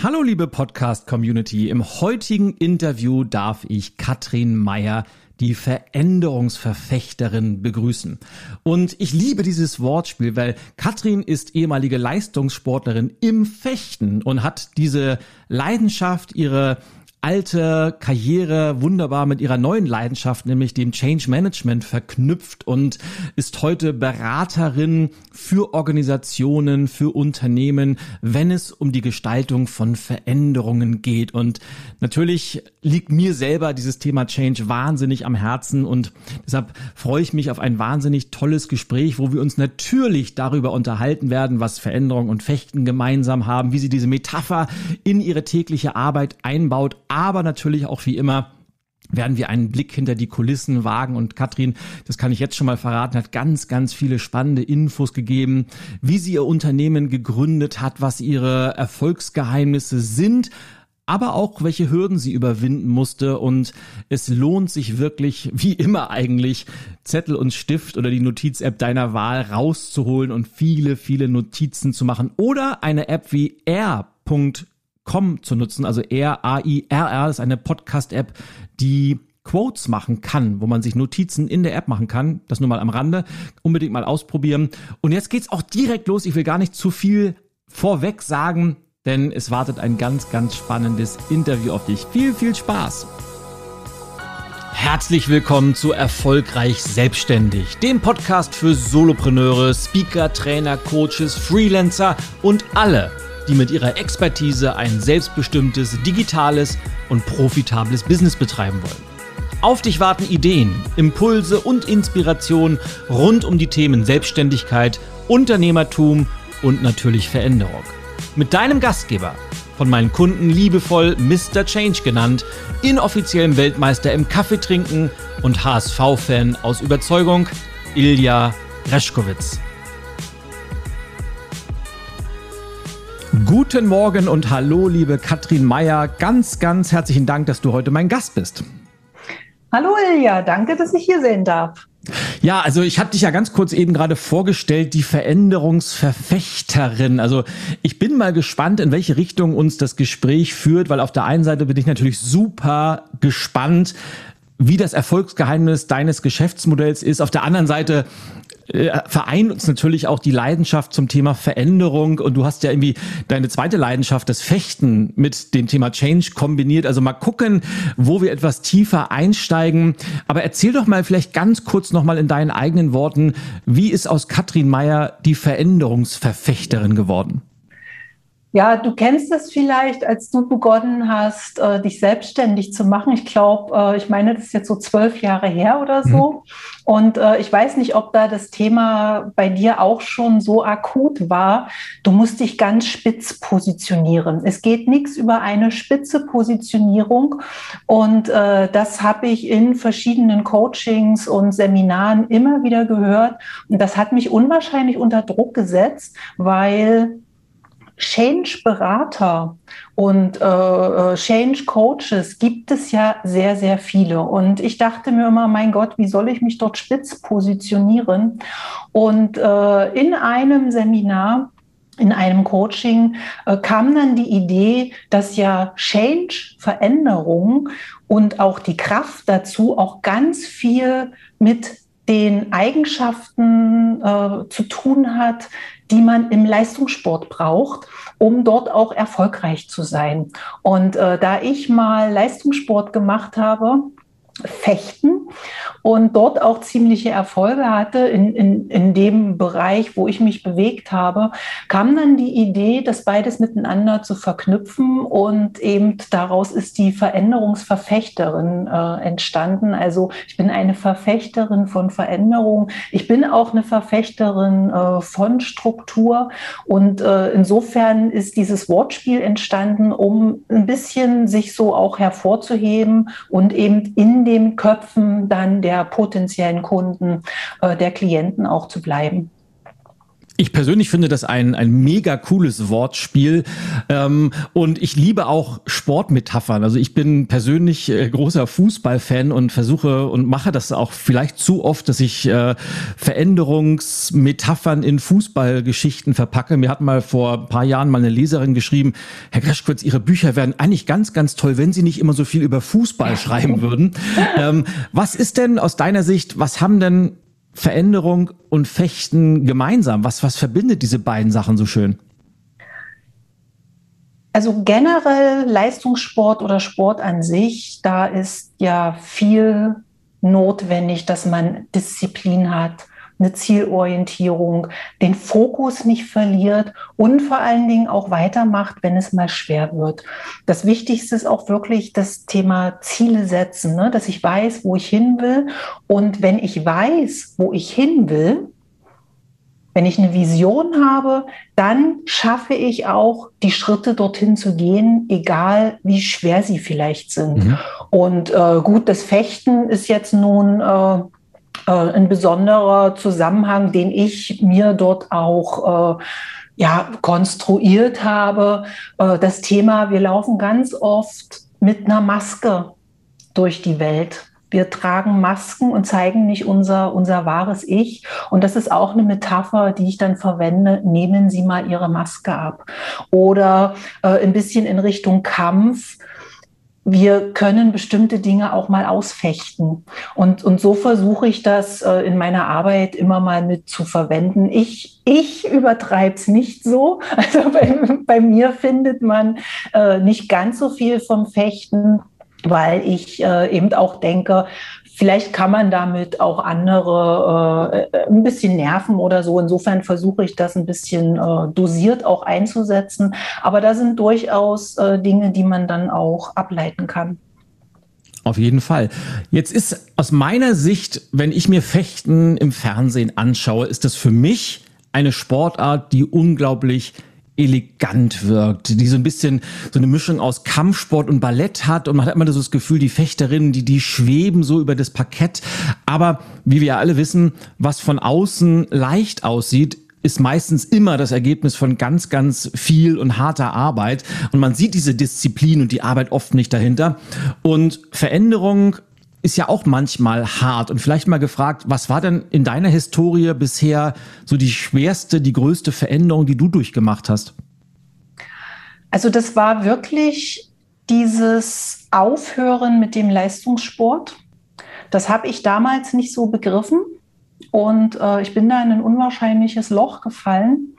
Hallo liebe Podcast-Community. Im heutigen Interview darf ich Katrin Meyer, die Veränderungsverfechterin, begrüßen. Und ich liebe dieses Wortspiel, weil Katrin ist ehemalige Leistungssportlerin im Fechten und hat diese Leidenschaft, ihre alte Karriere wunderbar mit ihrer neuen Leidenschaft, nämlich dem Change Management verknüpft und ist heute Beraterin für Organisationen, für Unternehmen, wenn es um die Gestaltung von Veränderungen geht. Und natürlich liegt mir selber dieses Thema Change wahnsinnig am Herzen und deshalb freue ich mich auf ein wahnsinnig tolles Gespräch, wo wir uns natürlich darüber unterhalten werden, was Veränderung und Fechten gemeinsam haben, wie sie diese Metapher in ihre tägliche Arbeit einbaut, aber natürlich auch wie immer werden wir einen Blick hinter die Kulissen wagen. Und Katrin, das kann ich jetzt schon mal verraten, hat ganz, ganz viele spannende Infos gegeben, wie sie ihr Unternehmen gegründet hat, was ihre Erfolgsgeheimnisse sind, aber auch welche Hürden sie überwinden musste. Und es lohnt sich wirklich, wie immer eigentlich, Zettel und Stift oder die Notiz-App deiner Wahl rauszuholen und viele, viele Notizen zu machen. Oder eine App wie r.com zu nutzen, also R-A-I-R-R ist eine Podcast-App, die Quotes machen kann, wo man sich Notizen in der App machen kann. Das nur mal am Rande. Unbedingt mal ausprobieren. Und jetzt geht's auch direkt los. Ich will gar nicht zu viel vorweg sagen denn es wartet ein ganz, ganz spannendes Interview auf dich. Viel, viel Spaß! Herzlich willkommen zu Erfolgreich Selbstständig, dem Podcast für Solopreneure, Speaker, Trainer, Coaches, Freelancer und alle, die mit ihrer Expertise ein selbstbestimmtes, digitales und profitables Business betreiben wollen. Auf dich warten Ideen, Impulse und Inspiration rund um die Themen Selbstständigkeit, Unternehmertum und natürlich Veränderung mit deinem Gastgeber, von meinen Kunden liebevoll Mr. Change genannt, inoffiziellem Weltmeister im Kaffeetrinken und HSV-Fan aus Überzeugung, Ilja Reschkowitz. Guten Morgen und hallo, liebe Katrin Meyer. Ganz, ganz herzlichen Dank, dass du heute mein Gast bist. Hallo Ilja, danke, dass ich hier sein darf. Ja, also ich habe dich ja ganz kurz eben gerade vorgestellt, die Veränderungsverfechterin. Also ich bin mal gespannt, in welche Richtung uns das Gespräch führt, weil auf der einen Seite bin ich natürlich super gespannt, wie das Erfolgsgeheimnis deines Geschäftsmodells ist. Auf der anderen Seite äh, vereint uns natürlich auch die Leidenschaft zum Thema Veränderung und du hast ja irgendwie deine zweite Leidenschaft, das Fechten mit dem Thema Change kombiniert. Also mal gucken, wo wir etwas tiefer einsteigen. Aber erzähl doch mal vielleicht ganz kurz nochmal in deinen eigenen Worten, wie ist aus Katrin Meyer die Veränderungsverfechterin geworden? Ja, du kennst es vielleicht, als du begonnen hast, äh, dich selbstständig zu machen. Ich glaube, äh, ich meine, das ist jetzt so zwölf Jahre her oder so. Mhm. Und äh, ich weiß nicht, ob da das Thema bei dir auch schon so akut war. Du musst dich ganz spitz positionieren. Es geht nichts über eine spitze Positionierung. Und äh, das habe ich in verschiedenen Coachings und Seminaren immer wieder gehört. Und das hat mich unwahrscheinlich unter Druck gesetzt, weil Change-Berater und äh, äh, Change-Coaches gibt es ja sehr, sehr viele. Und ich dachte mir immer, mein Gott, wie soll ich mich dort spitz positionieren? Und äh, in einem Seminar in einem Coaching äh, kam dann die Idee, dass ja Change, Veränderung und auch die Kraft dazu auch ganz viel mit den Eigenschaften äh, zu tun hat, die man im Leistungssport braucht, um dort auch erfolgreich zu sein. Und äh, da ich mal Leistungssport gemacht habe, Fechten und dort auch ziemliche Erfolge hatte in, in, in dem Bereich, wo ich mich bewegt habe, kam dann die Idee, das beides miteinander zu verknüpfen und eben daraus ist die Veränderungsverfechterin äh, entstanden. Also ich bin eine Verfechterin von Veränderung. Ich bin auch eine Verfechterin äh, von Struktur und äh, insofern ist dieses Wortspiel entstanden, um ein bisschen sich so auch hervorzuheben und eben in den Köpfen dann der potenziellen Kunden, äh, der Klienten auch zu bleiben. Ich persönlich finde das ein, ein mega cooles Wortspiel ähm, und ich liebe auch Sportmetaphern. Also ich bin persönlich äh, großer Fußballfan und versuche und mache das auch vielleicht zu oft, dass ich äh, Veränderungsmetaphern in Fußballgeschichten verpacke. Mir hat mal vor ein paar Jahren mal eine Leserin geschrieben, Herr Greschkwitz, Ihre Bücher wären eigentlich ganz, ganz toll, wenn Sie nicht immer so viel über Fußball schreiben würden. Ähm, was ist denn aus deiner Sicht, was haben denn Veränderung und Fechten gemeinsam? Was, was verbindet diese beiden Sachen so schön? Also generell Leistungssport oder Sport an sich, da ist ja viel notwendig, dass man Disziplin hat, eine Zielorientierung, den Fokus nicht verliert und vor allen Dingen auch weitermacht, wenn es mal schwer wird. Das Wichtigste ist auch wirklich das Thema Ziele setzen, ne? dass ich weiß, wo ich hin will. Und wenn ich weiß, wo ich hin will, wenn ich eine Vision habe, dann schaffe ich auch die Schritte dorthin zu gehen, egal wie schwer sie vielleicht sind. Mhm. Und äh, gut, das Fechten ist jetzt nun äh, ein besonderer Zusammenhang, den ich mir dort auch äh, ja, konstruiert habe. Äh, das Thema, wir laufen ganz oft mit einer Maske durch die Welt. Wir tragen Masken und zeigen nicht unser, unser wahres Ich. Und das ist auch eine Metapher, die ich dann verwende. Nehmen Sie mal Ihre Maske ab. Oder äh, ein bisschen in Richtung Kampf wir können bestimmte Dinge auch mal ausfechten. Und, und so versuche ich das äh, in meiner Arbeit immer mal mit zu verwenden. Ich, ich übertreibe es nicht so. Also bei, bei mir findet man äh, nicht ganz so viel vom Fechten weil ich äh, eben auch denke, Vielleicht kann man damit auch andere äh, ein bisschen nerven oder so. Insofern versuche ich das ein bisschen äh, dosiert auch einzusetzen. Aber da sind durchaus äh, Dinge, die man dann auch ableiten kann. Auf jeden Fall. Jetzt ist aus meiner Sicht, wenn ich mir Fechten im Fernsehen anschaue, ist das für mich eine Sportart, die unglaublich elegant wirkt, die so ein bisschen so eine Mischung aus Kampfsport und Ballett hat und man hat immer so das Gefühl, die Fechterinnen, die, die schweben so über das Parkett. Aber wie wir alle wissen, was von außen leicht aussieht, ist meistens immer das Ergebnis von ganz, ganz viel und harter Arbeit. Und man sieht diese Disziplin und die Arbeit oft nicht dahinter. Und Veränderung ist ja auch manchmal hart. Und vielleicht mal gefragt, was war denn in deiner Historie bisher so die schwerste, die größte Veränderung, die du durchgemacht hast? Also das war wirklich dieses Aufhören mit dem Leistungssport. Das habe ich damals nicht so begriffen. Und äh, ich bin da in ein unwahrscheinliches Loch gefallen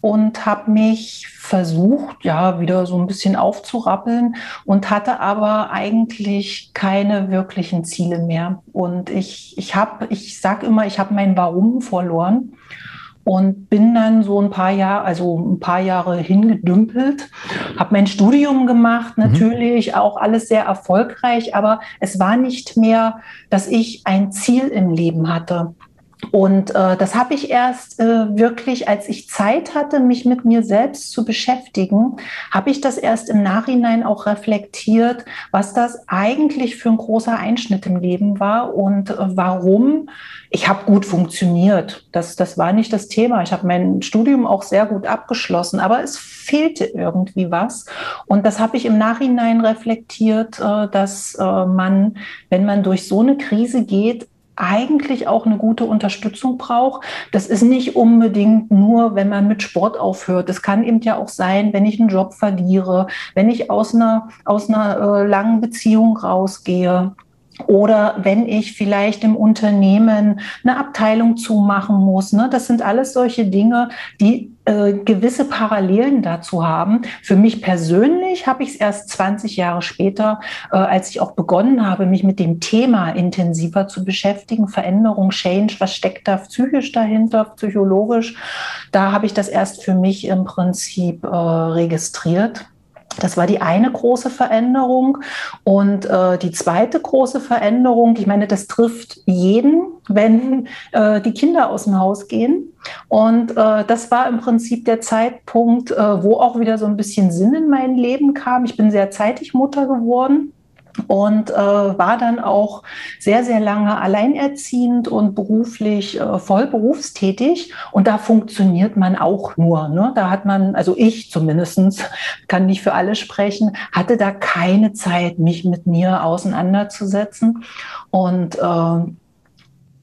und habe mich versucht, ja, wieder so ein bisschen aufzurappeln und hatte aber eigentlich keine wirklichen Ziele mehr. Und ich, ich habe, ich sag immer, ich habe mein Warum verloren und bin dann so ein paar Jahre, also ein paar Jahre hingedümpelt, habe mein Studium gemacht, mhm. natürlich mhm. auch alles sehr erfolgreich, aber es war nicht mehr, dass ich ein Ziel im Leben hatte. Und äh, das habe ich erst äh, wirklich, als ich Zeit hatte, mich mit mir selbst zu beschäftigen, habe ich das erst im Nachhinein auch reflektiert, was das eigentlich für ein großer Einschnitt im Leben war und äh, warum. Ich habe gut funktioniert. Das, das war nicht das Thema. Ich habe mein Studium auch sehr gut abgeschlossen, aber es fehlte irgendwie was. Und das habe ich im Nachhinein reflektiert, äh, dass äh, man, wenn man durch so eine Krise geht, eigentlich auch eine gute Unterstützung braucht. Das ist nicht unbedingt nur, wenn man mit Sport aufhört. Das kann eben ja auch sein, wenn ich einen Job verliere, wenn ich aus einer, aus einer äh, langen Beziehung rausgehe. Oder wenn ich vielleicht im Unternehmen eine Abteilung zumachen muss. Ne? Das sind alles solche Dinge, die äh, gewisse Parallelen dazu haben. Für mich persönlich habe ich es erst 20 Jahre später, äh, als ich auch begonnen habe, mich mit dem Thema intensiver zu beschäftigen. Veränderung, Change, was steckt da psychisch dahinter, psychologisch? Da habe ich das erst für mich im Prinzip äh, registriert. Das war die eine große Veränderung. Und äh, die zweite große Veränderung, ich meine, das trifft jeden, wenn äh, die Kinder aus dem Haus gehen. Und äh, das war im Prinzip der Zeitpunkt, äh, wo auch wieder so ein bisschen Sinn in mein Leben kam. Ich bin sehr zeitig Mutter geworden. Und äh, war dann auch sehr, sehr lange alleinerziehend und beruflich äh, voll berufstätig. Und da funktioniert man auch nur. Ne? Da hat man, also ich zumindestens kann nicht für alle sprechen, hatte da keine Zeit, mich mit mir auseinanderzusetzen. Und äh,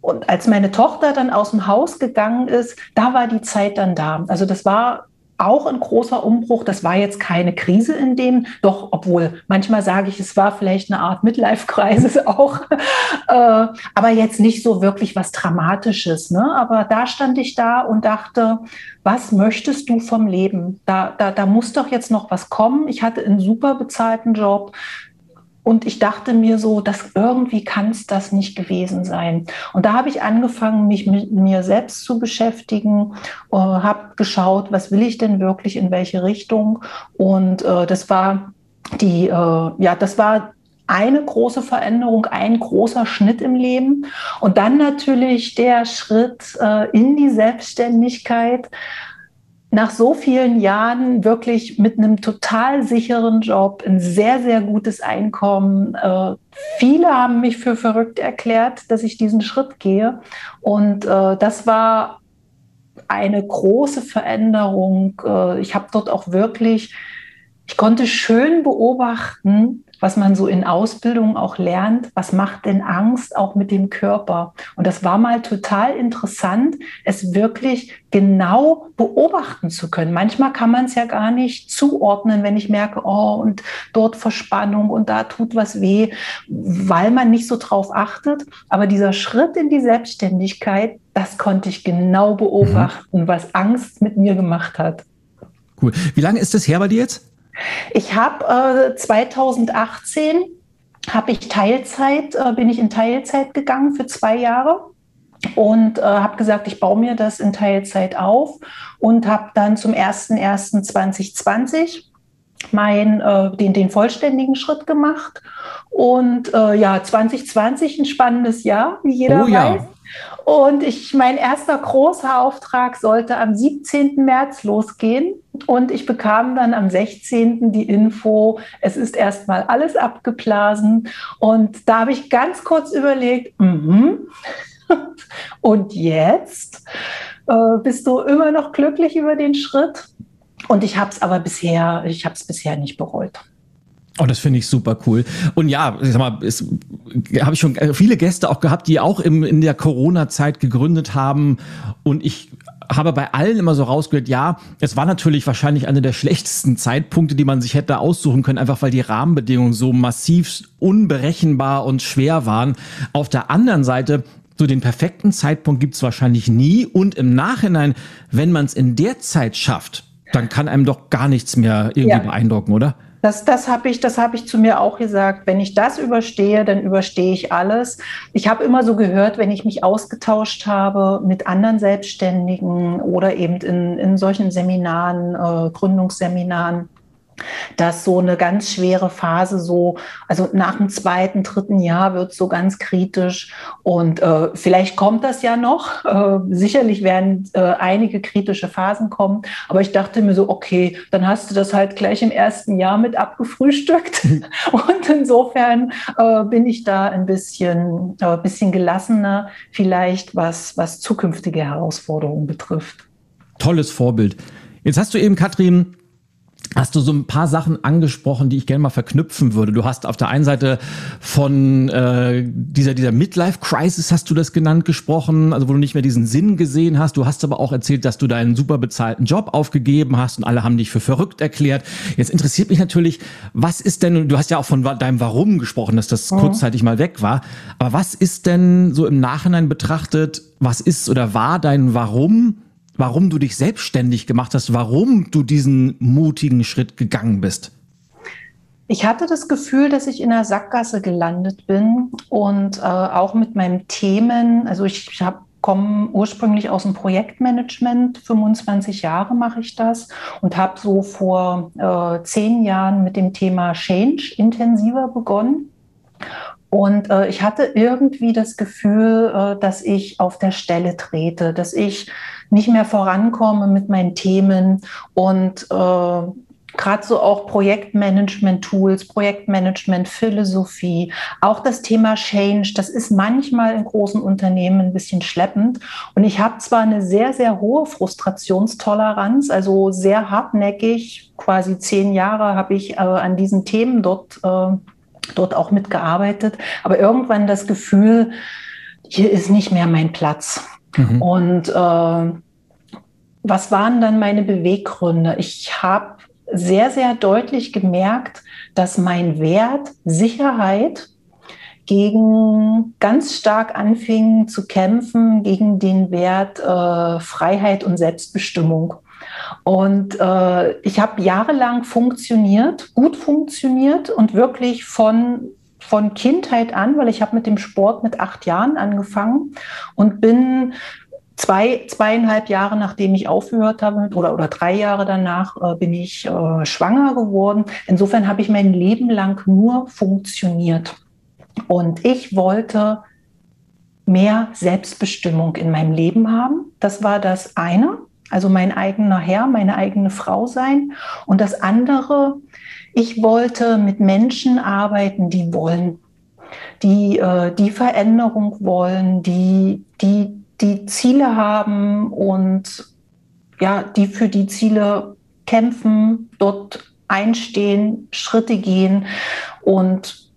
und als meine Tochter dann aus dem Haus gegangen ist, da war die Zeit dann da. Also das war auch ein großer Umbruch. Das war jetzt keine Krise in dem, doch, obwohl manchmal sage ich, es war vielleicht eine Art Midlife-Crisis auch, äh, aber jetzt nicht so wirklich was Dramatisches. Ne? Aber da stand ich da und dachte, was möchtest du vom Leben? Da, da, da muss doch jetzt noch was kommen. Ich hatte einen super bezahlten Job. Und ich dachte mir so, dass irgendwie kann es das nicht gewesen sein. Und da habe ich angefangen, mich mit mir selbst zu beschäftigen, äh, habe geschaut, was will ich denn wirklich, in welche Richtung. Und äh, das war die, äh, ja, das war eine große Veränderung, ein großer Schnitt im Leben. Und dann natürlich der Schritt äh, in die Selbstständigkeit nach so vielen Jahren wirklich mit einem total sicheren Job, ein sehr, sehr gutes Einkommen. Äh, viele haben mich für verrückt erklärt, dass ich diesen Schritt gehe. Und äh, das war eine große Veränderung. Äh, ich habe dort auch wirklich, ich konnte schön beobachten, was man so in Ausbildung auch lernt, was macht denn Angst auch mit dem Körper? Und das war mal total interessant, es wirklich genau beobachten zu können. Manchmal kann man es ja gar nicht zuordnen, wenn ich merke, oh, und dort Verspannung und da tut was weh, weil man nicht so drauf achtet. Aber dieser Schritt in die Selbstständigkeit, das konnte ich genau beobachten, mhm. was Angst mit mir gemacht hat. Cool. Wie lange ist das her bei dir jetzt? Ich habe äh, 2018 habe ich Teilzeit, äh, bin ich in Teilzeit gegangen für zwei Jahre und äh, habe gesagt, ich baue mir das in Teilzeit auf und habe dann zum 01.01.2020 mein, äh, den, den vollständigen Schritt gemacht. Und äh, ja, 2020 ein spannendes Jahr, wie jeder oh, weiß. Ja. Und ich, mein erster großer Auftrag sollte am 17. März losgehen. Und ich bekam dann am 16. die Info, es ist erstmal alles abgeblasen. Und da habe ich ganz kurz überlegt, mm und jetzt äh, bist du immer noch glücklich über den Schritt? Und ich habe es aber bisher, ich habe es bisher nicht bereut. Oh, das finde ich super cool. Und ja, ich sag mal, habe ich schon viele Gäste auch gehabt, die auch im, in der Corona-Zeit gegründet haben. Und ich habe bei allen immer so rausgehört, ja, es war natürlich wahrscheinlich einer der schlechtesten Zeitpunkte, die man sich hätte aussuchen können, einfach weil die Rahmenbedingungen so massiv unberechenbar und schwer waren. Auf der anderen Seite so den perfekten Zeitpunkt gibt's wahrscheinlich nie. Und im Nachhinein, wenn man es in der Zeit schafft, dann kann einem doch gar nichts mehr irgendwie ja. beeindrucken, oder? Das, das habe ich, das ich zu mir auch gesagt. Wenn ich das überstehe, dann überstehe ich alles. Ich habe immer so gehört, wenn ich mich ausgetauscht habe mit anderen Selbstständigen oder eben in, in solchen Seminaren, äh, Gründungsseminaren, dass so eine ganz schwere Phase so, also nach dem zweiten, dritten Jahr wird es so ganz kritisch und äh, vielleicht kommt das ja noch. Äh, sicherlich werden äh, einige kritische Phasen kommen, aber ich dachte mir so, okay, dann hast du das halt gleich im ersten Jahr mit abgefrühstückt und insofern äh, bin ich da ein bisschen, äh, bisschen gelassener, vielleicht was, was zukünftige Herausforderungen betrifft. Tolles Vorbild. Jetzt hast du eben, Katrin, hast du so ein paar Sachen angesprochen, die ich gerne mal verknüpfen würde. Du hast auf der einen Seite von äh, dieser, dieser Midlife-Crisis, hast du das genannt, gesprochen, also wo du nicht mehr diesen Sinn gesehen hast. Du hast aber auch erzählt, dass du deinen super bezahlten Job aufgegeben hast und alle haben dich für verrückt erklärt. Jetzt interessiert mich natürlich, was ist denn, du hast ja auch von deinem Warum gesprochen, dass das mhm. kurzzeitig mal weg war, aber was ist denn so im Nachhinein betrachtet, was ist oder war dein Warum warum du dich selbstständig gemacht hast, warum du diesen mutigen Schritt gegangen bist. Ich hatte das Gefühl, dass ich in der Sackgasse gelandet bin und äh, auch mit meinen Themen, also ich, habe komme ursprünglich aus dem Projektmanagement, 25 Jahre mache ich das und habe so vor äh, zehn Jahren mit dem Thema Change intensiver begonnen. Und äh, ich hatte irgendwie das Gefühl, äh, dass ich auf der Stelle trete, dass ich nicht mehr vorankomme mit meinen Themen und äh, gerade so auch Projektmanagement-Tools, Projektmanagement-Philosophie, auch das Thema Change, das ist manchmal in großen Unternehmen ein bisschen schleppend. Und ich habe zwar eine sehr, sehr hohe Frustrationstoleranz, also sehr hartnäckig, quasi zehn Jahre habe ich äh, an diesen Themen dort, äh, dort auch mitgearbeitet, aber irgendwann das Gefühl, hier ist nicht mehr mein Platz. Mhm. Und äh, was waren dann meine Beweggründe? Ich habe sehr, sehr deutlich gemerkt, dass mein Wert Sicherheit gegen ganz stark anfing zu kämpfen gegen den Wert äh, Freiheit und Selbstbestimmung. Und äh, ich habe jahrelang funktioniert, gut funktioniert und wirklich von von Kindheit an, weil ich habe mit dem Sport mit acht Jahren angefangen und bin zwei, zweieinhalb Jahre nachdem ich aufgehört habe oder, oder drei Jahre danach äh, bin ich äh, schwanger geworden. Insofern habe ich mein Leben lang nur funktioniert. Und ich wollte mehr Selbstbestimmung in meinem Leben haben. Das war das eine, also mein eigener Herr, meine eigene Frau sein. Und das andere, ich wollte mit Menschen arbeiten, die wollen, die äh, die Veränderung wollen, die, die die Ziele haben und ja, die für die Ziele kämpfen, dort einstehen, Schritte gehen und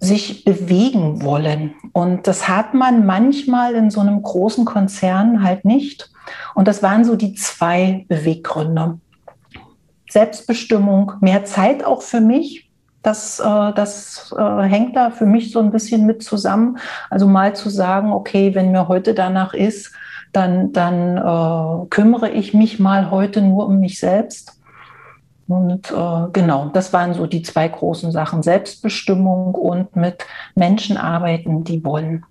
sich bewegen wollen. Und das hat man manchmal in so einem großen Konzern halt nicht. Und das waren so die zwei Beweggründe. Selbstbestimmung, mehr Zeit auch für mich, das, äh, das äh, hängt da für mich so ein bisschen mit zusammen. Also mal zu sagen, okay, wenn mir heute danach ist, dann, dann äh, kümmere ich mich mal heute nur um mich selbst. Und äh, genau, das waren so die zwei großen Sachen, Selbstbestimmung und mit Menschen arbeiten, die wollen.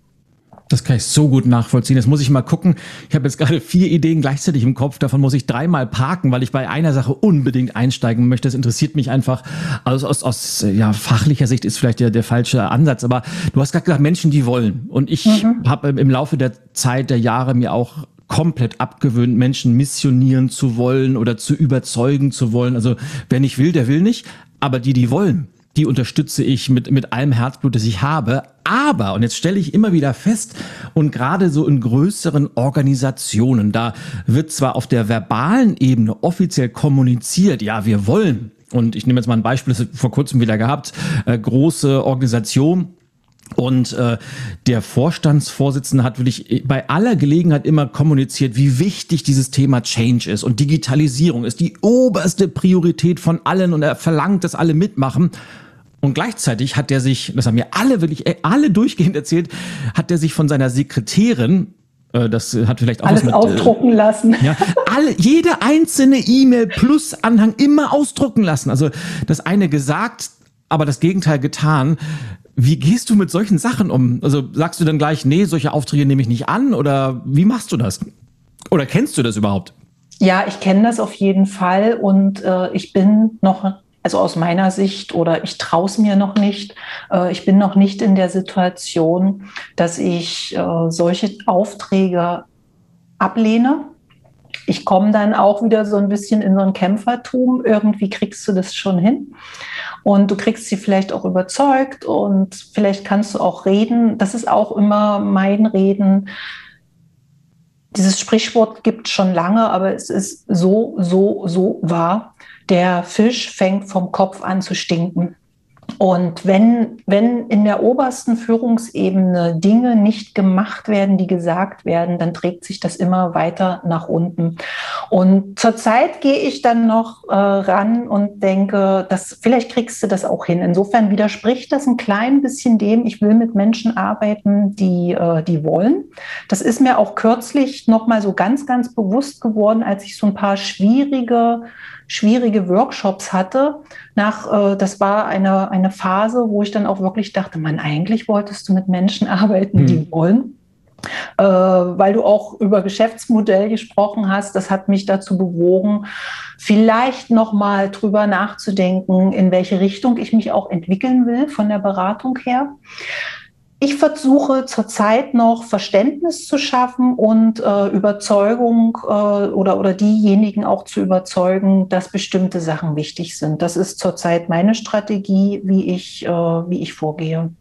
Das kann ich so gut nachvollziehen. Jetzt muss ich mal gucken. Ich habe jetzt gerade vier Ideen gleichzeitig im Kopf. Davon muss ich dreimal parken, weil ich bei einer Sache unbedingt einsteigen möchte. Das interessiert mich einfach. Also aus, aus ja, fachlicher Sicht ist vielleicht der, der falsche Ansatz. Aber du hast gerade gesagt, Menschen, die wollen. Und ich mhm. habe im Laufe der Zeit, der Jahre mir auch komplett abgewöhnt, Menschen missionieren zu wollen oder zu überzeugen zu wollen. Also wer nicht will, der will nicht. Aber die, die wollen, die unterstütze ich mit, mit allem Herzblut, das ich habe. Aber, und jetzt stelle ich immer wieder fest, und gerade so in größeren Organisationen, da wird zwar auf der verbalen Ebene offiziell kommuniziert, ja, wir wollen, und ich nehme jetzt mal ein Beispiel, das vor kurzem wieder gehabt, äh, große Organisation, und äh, der Vorstandsvorsitzende hat wirklich bei aller Gelegenheit immer kommuniziert, wie wichtig dieses Thema Change ist. Und Digitalisierung ist die oberste Priorität von allen und er verlangt, dass alle mitmachen. Und gleichzeitig hat er sich, das haben mir alle wirklich, äh, alle durchgehend erzählt, hat er sich von seiner Sekretärin äh, das hat vielleicht auch Alles was mit, ausdrucken äh, lassen. Ja, alle, jede einzelne E-Mail plus Anhang immer ausdrucken lassen. Also das eine gesagt, aber das Gegenteil getan. Wie gehst du mit solchen Sachen um? Also sagst du dann gleich, nee, solche Aufträge nehme ich nicht an oder wie machst du das? Oder kennst du das überhaupt? Ja, ich kenne das auf jeden Fall und äh, ich bin noch also aus meiner Sicht oder ich traue es mir noch nicht. Äh, ich bin noch nicht in der Situation, dass ich äh, solche Aufträge ablehne. Ich komme dann auch wieder so ein bisschen in so ein Kämpfertum. Irgendwie kriegst du das schon hin. Und du kriegst sie vielleicht auch überzeugt und vielleicht kannst du auch reden. Das ist auch immer mein Reden. Dieses Sprichwort gibt schon lange, aber es ist so, so, so wahr der Fisch fängt vom Kopf an zu stinken. Und wenn, wenn in der obersten Führungsebene Dinge nicht gemacht werden, die gesagt werden, dann trägt sich das immer weiter nach unten. Und zurzeit gehe ich dann noch äh, ran und denke, dass vielleicht kriegst du das auch hin. Insofern widerspricht das ein klein bisschen dem, ich will mit Menschen arbeiten, die, äh, die wollen. Das ist mir auch kürzlich noch mal so ganz, ganz bewusst geworden, als ich so ein paar schwierige schwierige Workshops hatte. Nach, äh, das war eine, eine Phase, wo ich dann auch wirklich dachte, man, eigentlich wolltest du mit Menschen arbeiten, die hm. wollen. Äh, weil du auch über Geschäftsmodell gesprochen hast, das hat mich dazu bewogen, vielleicht noch mal drüber nachzudenken, in welche Richtung ich mich auch entwickeln will von der Beratung her. ich versuche zurzeit noch Verständnis zu schaffen und äh, Überzeugung äh, oder, oder diejenigen auch zu überzeugen, dass bestimmte Sachen wichtig sind. Das ist zurzeit meine Strategie, wie ich, äh, wie ich vorgehe.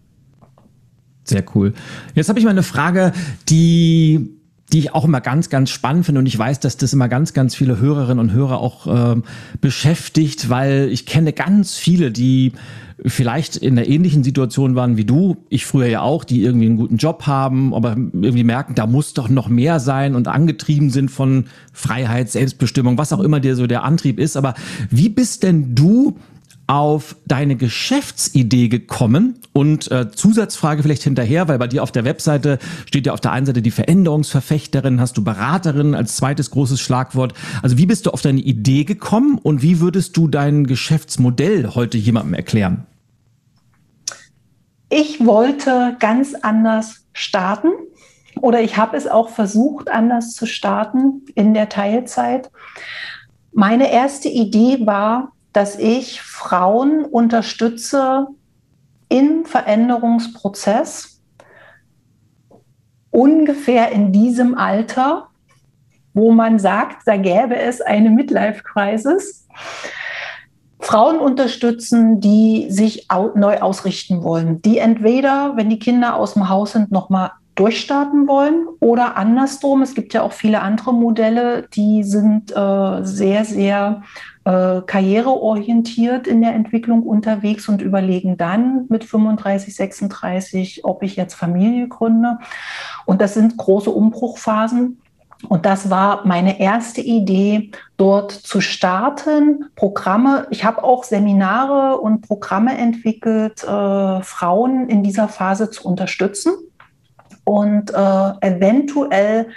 Sehr cool. Jetzt habe ich mal eine Frage, die die ich auch immer ganz, ganz spannend finde und ich weiß, dass das immer ganz, ganz viele Hörerinnen und Hörer auch ähm, beschäftigt, weil ich kenne ganz viele, die vielleicht in einer ähnlichen Situation waren wie du, ich früher ja auch, die irgendwie einen guten Job haben, aber irgendwie merken, da muss doch noch mehr sein und angetrieben sind von Freiheit, Selbstbestimmung, was auch immer dir so der Antrieb ist. Aber wie bist denn du auf deine Geschäftsidee gekommen? Und äh, Zusatzfrage vielleicht hinterher, weil bei dir auf der Webseite steht ja auf der einen Seite die Veränderungsverfechterin, hast du Beraterin als zweites großes Schlagwort. Also wie bist du auf deine Idee gekommen und wie würdest du dein Geschäftsmodell heute jemandem erklären? Ich wollte ganz anders starten oder ich habe es auch versucht, anders zu starten in der Teilzeit. Meine erste Idee war, dass ich Frauen unterstütze im Veränderungsprozess, ungefähr in diesem Alter, wo man sagt, da gäbe es eine Midlife-Crisis. Frauen unterstützen, die sich neu ausrichten wollen, die entweder, wenn die Kinder aus dem Haus sind, nochmal durchstarten wollen oder andersrum. Es gibt ja auch viele andere Modelle, die sind äh, sehr, sehr äh, karriereorientiert in der Entwicklung unterwegs und überlegen dann mit 35, 36, ob ich jetzt Familie gründe. Und das sind große Umbruchphasen. Und das war meine erste Idee, dort zu starten, Programme. Ich habe auch Seminare und Programme entwickelt, äh, Frauen in dieser Phase zu unterstützen. Und äh, eventuell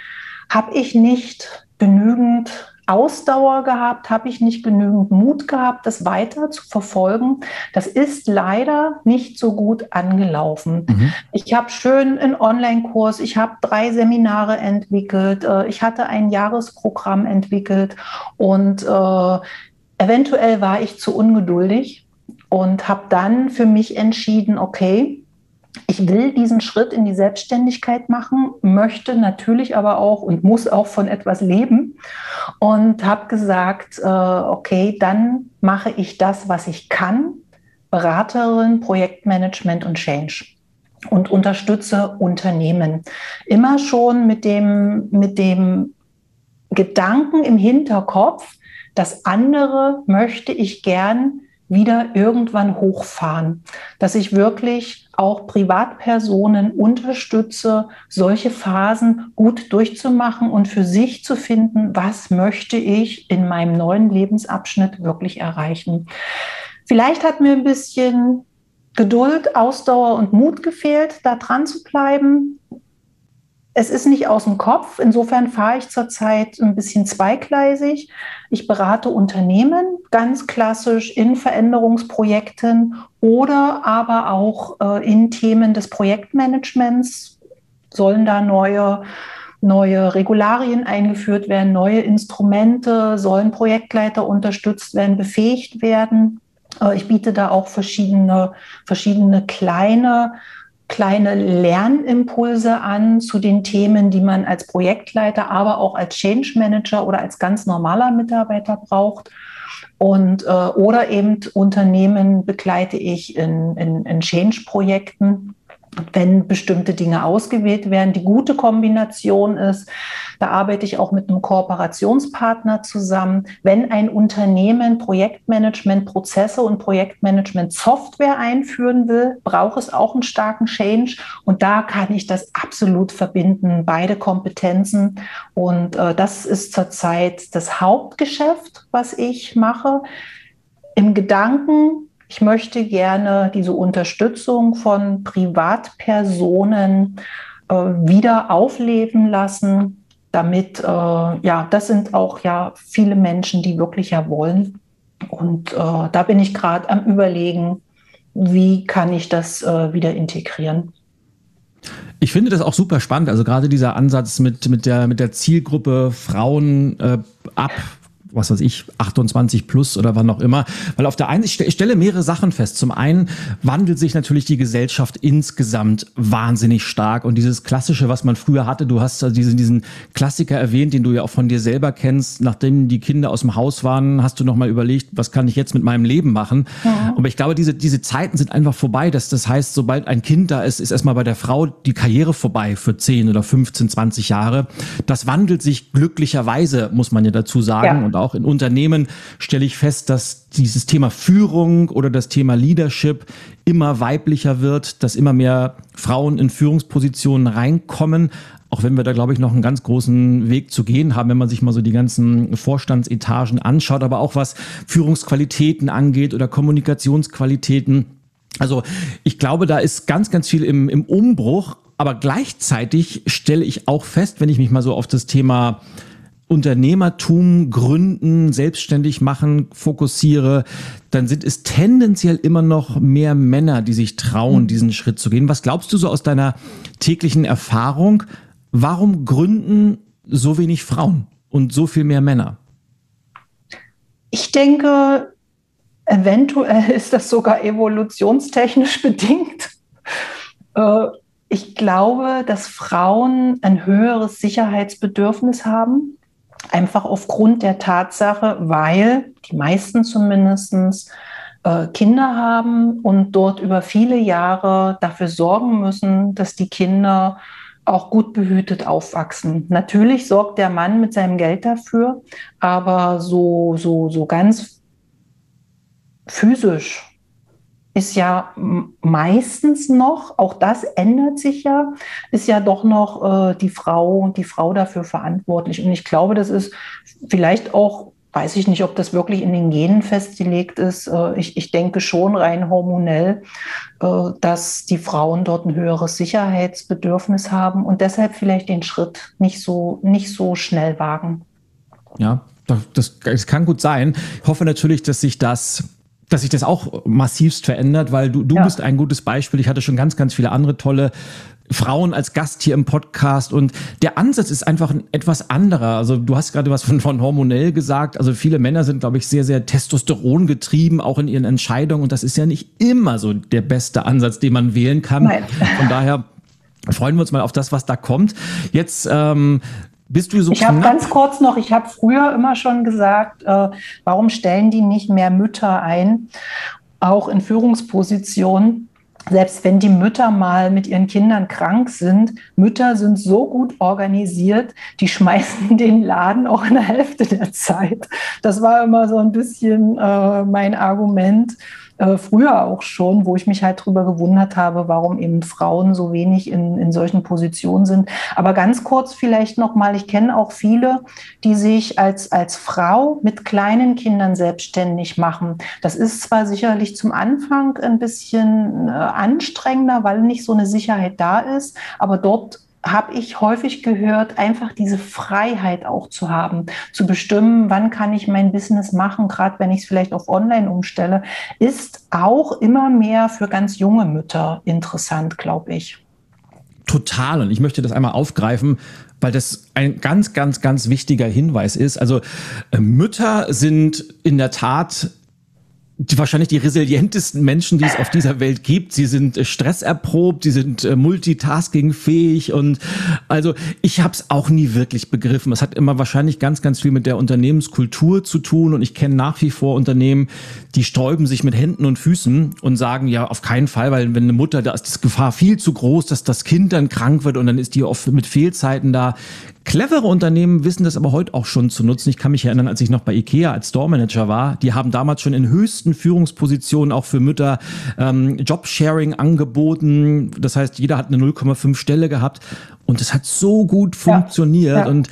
habe ich nicht genügend Ausdauer gehabt, habe ich nicht genügend Mut gehabt, das weiter zu verfolgen. Das ist leider nicht so gut angelaufen. Mhm. Ich habe schön einen Online-Kurs, ich habe drei Seminare entwickelt, äh, ich hatte ein Jahresprogramm entwickelt und äh, eventuell war ich zu ungeduldig und habe dann für mich entschieden, okay, ich will diesen Schritt in die Selbstständigkeit machen, möchte natürlich aber auch und muss auch von etwas leben und habe gesagt, äh, okay, dann mache ich das, was ich kann, Beraterin, Projektmanagement und Change und unterstütze Unternehmen. Immer schon mit dem, mit dem Gedanken im Hinterkopf, das andere möchte ich gern wieder irgendwann hochfahren, dass ich wirklich auch Privatpersonen unterstütze, solche Phasen gut durchzumachen und für sich zu finden, was möchte ich in meinem neuen Lebensabschnitt wirklich erreichen. Vielleicht hat mir ein bisschen Geduld, Ausdauer und Mut gefehlt, da dran zu bleiben es ist nicht aus dem Kopf. Insofern fahre ich zurzeit ein bisschen zweigleisig. Ich berate Unternehmen ganz klassisch in Veränderungsprojekten oder aber auch äh, in Themen des Projektmanagements. Sollen da neue, neue Regularien eingeführt werden, neue Instrumente, sollen Projektleiter unterstützt werden, befähigt werden. Äh, ich biete da auch verschiedene, verschiedene kleine kleine Lernimpulse an zu den Themen, die man als Projektleiter, aber auch als Change Manager oder als ganz normaler Mitarbeiter braucht. Und, äh, oder eben Unternehmen begleite ich in, in, in Change-Projekten wenn bestimmte Dinge ausgewählt werden. Die gute Kombination ist, da arbeite ich auch mit einem Kooperationspartner zusammen. Wenn ein Unternehmen Projektmanagement-Prozesse und Projektmanagement-Software einführen will, braucht es auch einen starken Change. Und da kann ich das absolut verbinden, beide Kompetenzen. Und äh, das ist zurzeit das Hauptgeschäft, was ich mache. Im Gedanken ich möchte gerne diese Unterstützung von Privatpersonen äh, wieder aufleben lassen, damit, äh, ja, das sind auch ja viele Menschen, die wirklich ja wollen. Und äh, da bin ich gerade am Überlegen, wie kann ich das äh, wieder integrieren. Ich finde das auch super spannend. Also gerade dieser Ansatz mit, mit, der, mit der Zielgruppe Frauen äh, ab was weiß ich, 28 plus oder wann auch immer. Weil auf der einen, ich stelle mehrere Sachen fest. Zum einen wandelt sich natürlich die Gesellschaft insgesamt wahnsinnig stark und dieses Klassische, was man früher hatte, du hast also diesen, diesen Klassiker erwähnt, den du ja auch von dir selber kennst, nachdem die Kinder aus dem Haus waren, hast du nochmal überlegt, was kann ich jetzt mit meinem Leben machen? Ja. Aber ich glaube, diese, diese Zeiten sind einfach vorbei. Dass, das heißt, sobald ein Kind da ist, ist erstmal bei der Frau die Karriere vorbei für 10 oder 15, 20 Jahre. Das wandelt sich glücklicherweise, muss man ja dazu sagen. Ja. Und auch in Unternehmen stelle ich fest, dass dieses Thema Führung oder das Thema Leadership immer weiblicher wird, dass immer mehr Frauen in Führungspositionen reinkommen. Auch wenn wir da, glaube ich, noch einen ganz großen Weg zu gehen haben, wenn man sich mal so die ganzen Vorstandsetagen anschaut, aber auch was Führungsqualitäten angeht oder Kommunikationsqualitäten. Also ich glaube, da ist ganz, ganz viel im, im Umbruch. Aber gleichzeitig stelle ich auch fest, wenn ich mich mal so auf das Thema Unternehmertum gründen, selbstständig machen fokussiere, dann sind es tendenziell immer noch mehr Männer, die sich trauen, diesen Schritt zu gehen. Was glaubst du so aus deiner täglichen Erfahrung? Warum gründen so wenig Frauen und so viel mehr Männer? Ich denke, eventuell ist das sogar evolutionstechnisch bedingt. Äh, ich glaube, dass Frauen ein höheres Sicherheitsbedürfnis haben Einfach aufgrund der Tatsache, weil die meisten zumindest äh, Kinder haben und dort über viele Jahre dafür sorgen müssen, dass die Kinder auch gut behütet aufwachsen. Natürlich sorgt der Mann mit seinem Geld dafür, aber so, so, so ganz physisch ist ja meistens noch, auch das ändert sich ja, ist ja doch noch äh, die Frau, die Frau dafür verantwortlich. Und ich glaube, das ist vielleicht auch, weiß ich nicht, ob das wirklich in den Genen festgelegt ist. Äh, ich, ich denke schon rein hormonell, äh, dass die Frauen dort ein höheres Sicherheitsbedürfnis haben und deshalb vielleicht den Schritt nicht so, nicht so schnell wagen. Ja, das, das kann gut sein. Ich hoffe natürlich, dass sich das dass sich das auch massivst verändert, weil du, du ja. bist ein gutes Beispiel. Ich hatte schon ganz, ganz viele andere tolle Frauen als Gast hier im Podcast und der Ansatz ist einfach ein etwas anderer. Also du hast gerade was von, von hormonell gesagt. Also viele Männer sind, glaube ich, sehr, sehr Testosteron getrieben, auch in ihren Entscheidungen und das ist ja nicht immer so der beste Ansatz, den man wählen kann. Nein. Von daher freuen wir uns mal auf das, was da kommt. Jetzt ähm, bist du so Ich habe ganz kurz noch, ich habe früher immer schon gesagt, äh, warum stellen die nicht mehr Mütter ein, auch in Führungspositionen? Selbst wenn die Mütter mal mit ihren Kindern krank sind, Mütter sind so gut organisiert, die schmeißen den Laden auch in der Hälfte der Zeit. Das war immer so ein bisschen äh, mein Argument äh, früher auch schon, wo ich mich halt drüber gewundert habe, warum eben Frauen so wenig in, in solchen Positionen sind. Aber ganz kurz vielleicht nochmal, ich kenne auch viele, die sich als, als Frau mit kleinen Kindern selbstständig machen. Das ist zwar sicherlich zum Anfang ein bisschen äh, anstrengender, weil nicht so eine Sicherheit da ist, aber dort habe ich häufig gehört, einfach diese Freiheit auch zu haben, zu bestimmen, wann kann ich mein Business machen, gerade wenn ich es vielleicht auf Online umstelle, ist auch immer mehr für ganz junge Mütter interessant, glaube ich. Total. Und ich möchte das einmal aufgreifen, weil das ein ganz, ganz, ganz wichtiger Hinweis ist. Also äh, Mütter sind in der Tat die, wahrscheinlich die resilientesten Menschen, die es auf dieser Welt gibt. Sie sind äh, stresserprobt, sie sind äh, multitaskingfähig und also ich habe es auch nie wirklich begriffen. Es hat immer wahrscheinlich ganz, ganz viel mit der Unternehmenskultur zu tun und ich kenne nach wie vor Unternehmen, die sträuben sich mit Händen und Füßen und sagen ja auf keinen Fall, weil wenn eine Mutter, da ist die Gefahr viel zu groß, dass das Kind dann krank wird und dann ist die oft mit Fehlzeiten da. Clevere Unternehmen wissen das aber heute auch schon zu nutzen. Ich kann mich erinnern, als ich noch bei IKEA als Store Manager war, die haben damals schon in höchsten Führungspositionen auch für Mütter ähm, Jobsharing angeboten. Das heißt, jeder hat eine 0,5 Stelle gehabt und es hat so gut funktioniert. Ja, ja. Und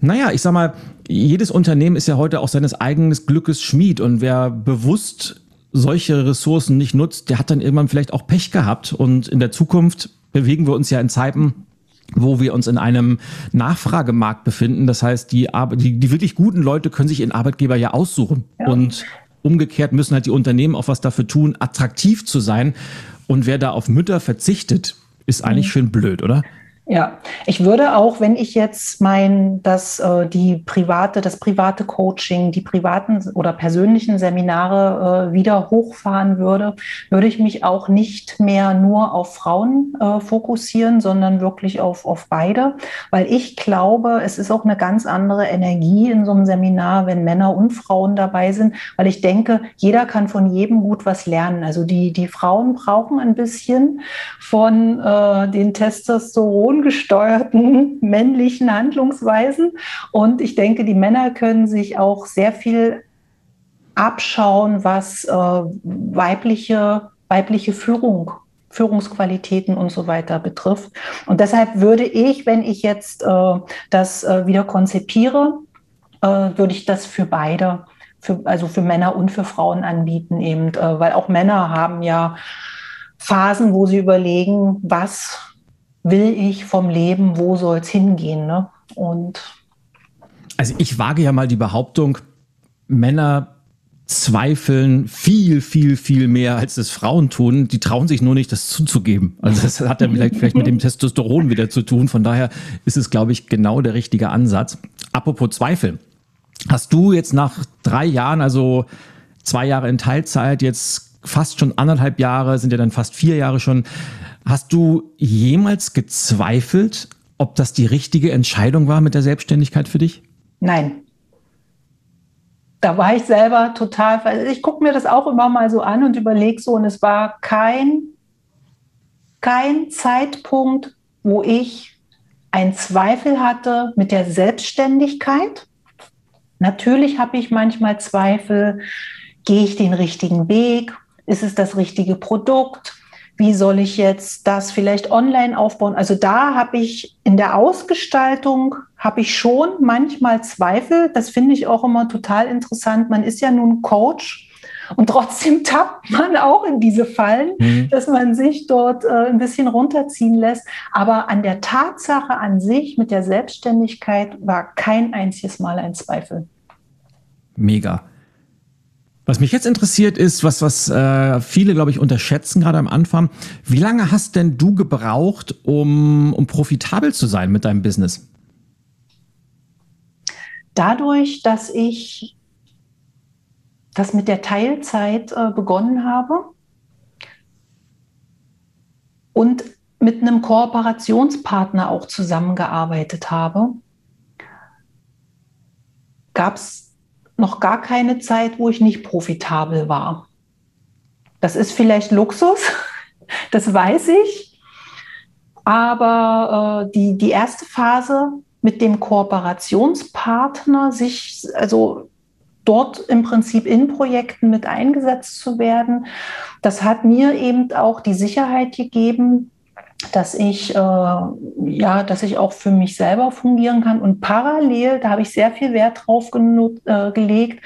naja, ich sag mal, jedes Unternehmen ist ja heute auch seines eigenen Glückes Schmied und wer bewusst solche Ressourcen nicht nutzt, der hat dann irgendwann vielleicht auch Pech gehabt und in der Zukunft bewegen wir uns ja in Zeiten, wo wir uns in einem Nachfragemarkt befinden. Das heißt, die, die, die wirklich guten Leute können sich ihren Arbeitgeber ja aussuchen. Ja. Und umgekehrt müssen halt die Unternehmen auch was dafür tun, attraktiv zu sein. Und wer da auf Mütter verzichtet, ist eigentlich mhm. schön blöd, oder? Ja, ich würde auch, wenn ich jetzt mein, dass äh, die private, das private Coaching, die privaten oder persönlichen Seminare äh, wieder hochfahren würde, würde ich mich auch nicht mehr nur auf Frauen äh, fokussieren, sondern wirklich auf, auf beide, weil ich glaube, es ist auch eine ganz andere Energie in so einem Seminar, wenn Männer und Frauen dabei sind, weil ich denke, jeder kann von jedem gut was lernen. Also die, die Frauen brauchen ein bisschen von äh, den Testosteron ungesteuerten männlichen Handlungsweisen. Und ich denke, die Männer können sich auch sehr viel abschauen, was äh, weibliche, weibliche Führung Führungsqualitäten und so weiter betrifft. Und deshalb würde ich, wenn ich jetzt äh, das äh, wieder konzipiere, äh, würde ich das für beide, für, also für Männer und für Frauen anbieten, eben, äh, weil auch Männer haben ja Phasen, wo sie überlegen, was will ich vom Leben, wo soll es hingehen? Ne? Und also ich wage ja mal die Behauptung, Männer zweifeln viel, viel, viel mehr, als das Frauen tun. Die trauen sich nur nicht, das zuzugeben. Also das hat ja vielleicht, vielleicht mit dem Testosteron wieder zu tun. Von daher ist es, glaube ich, genau der richtige Ansatz. Apropos Zweifel. Hast du jetzt nach drei Jahren, also zwei Jahre in Teilzeit, jetzt fast schon anderthalb Jahre, sind ja dann fast vier Jahre schon, Hast du jemals gezweifelt, ob das die richtige Entscheidung war mit der Selbstständigkeit für dich? Nein. Da war ich selber total, ich gucke mir das auch immer mal so an und überlege so, und es war kein, kein Zeitpunkt, wo ich einen Zweifel hatte mit der Selbstständigkeit. Natürlich habe ich manchmal Zweifel, gehe ich den richtigen Weg? Ist es das richtige Produkt? Wie soll ich jetzt das vielleicht online aufbauen? Also da habe ich in der Ausgestaltung habe ich schon manchmal Zweifel. Das finde ich auch immer total interessant. Man ist ja nun Coach und trotzdem tappt man auch in diese Fallen, mhm. dass man sich dort äh, ein bisschen runterziehen lässt. Aber an der Tatsache an sich mit der Selbstständigkeit war kein einziges Mal ein Zweifel. Mega. Was mich jetzt interessiert ist, was, was äh, viele, glaube ich, unterschätzen, gerade am Anfang. Wie lange hast denn du gebraucht, um, um profitabel zu sein mit deinem Business? Dadurch, dass ich das mit der Teilzeit äh, begonnen habe und mit einem Kooperationspartner auch zusammengearbeitet habe, gab es noch gar keine Zeit, wo ich nicht profitabel war. Das ist vielleicht Luxus, das weiß ich. Aber äh, die, die erste Phase mit dem Kooperationspartner, sich also dort im Prinzip in Projekten mit eingesetzt zu werden, das hat mir eben auch die Sicherheit gegeben, dass ich, äh, ja, dass ich auch für mich selber fungieren kann. Und parallel, da habe ich sehr viel Wert drauf äh, gelegt,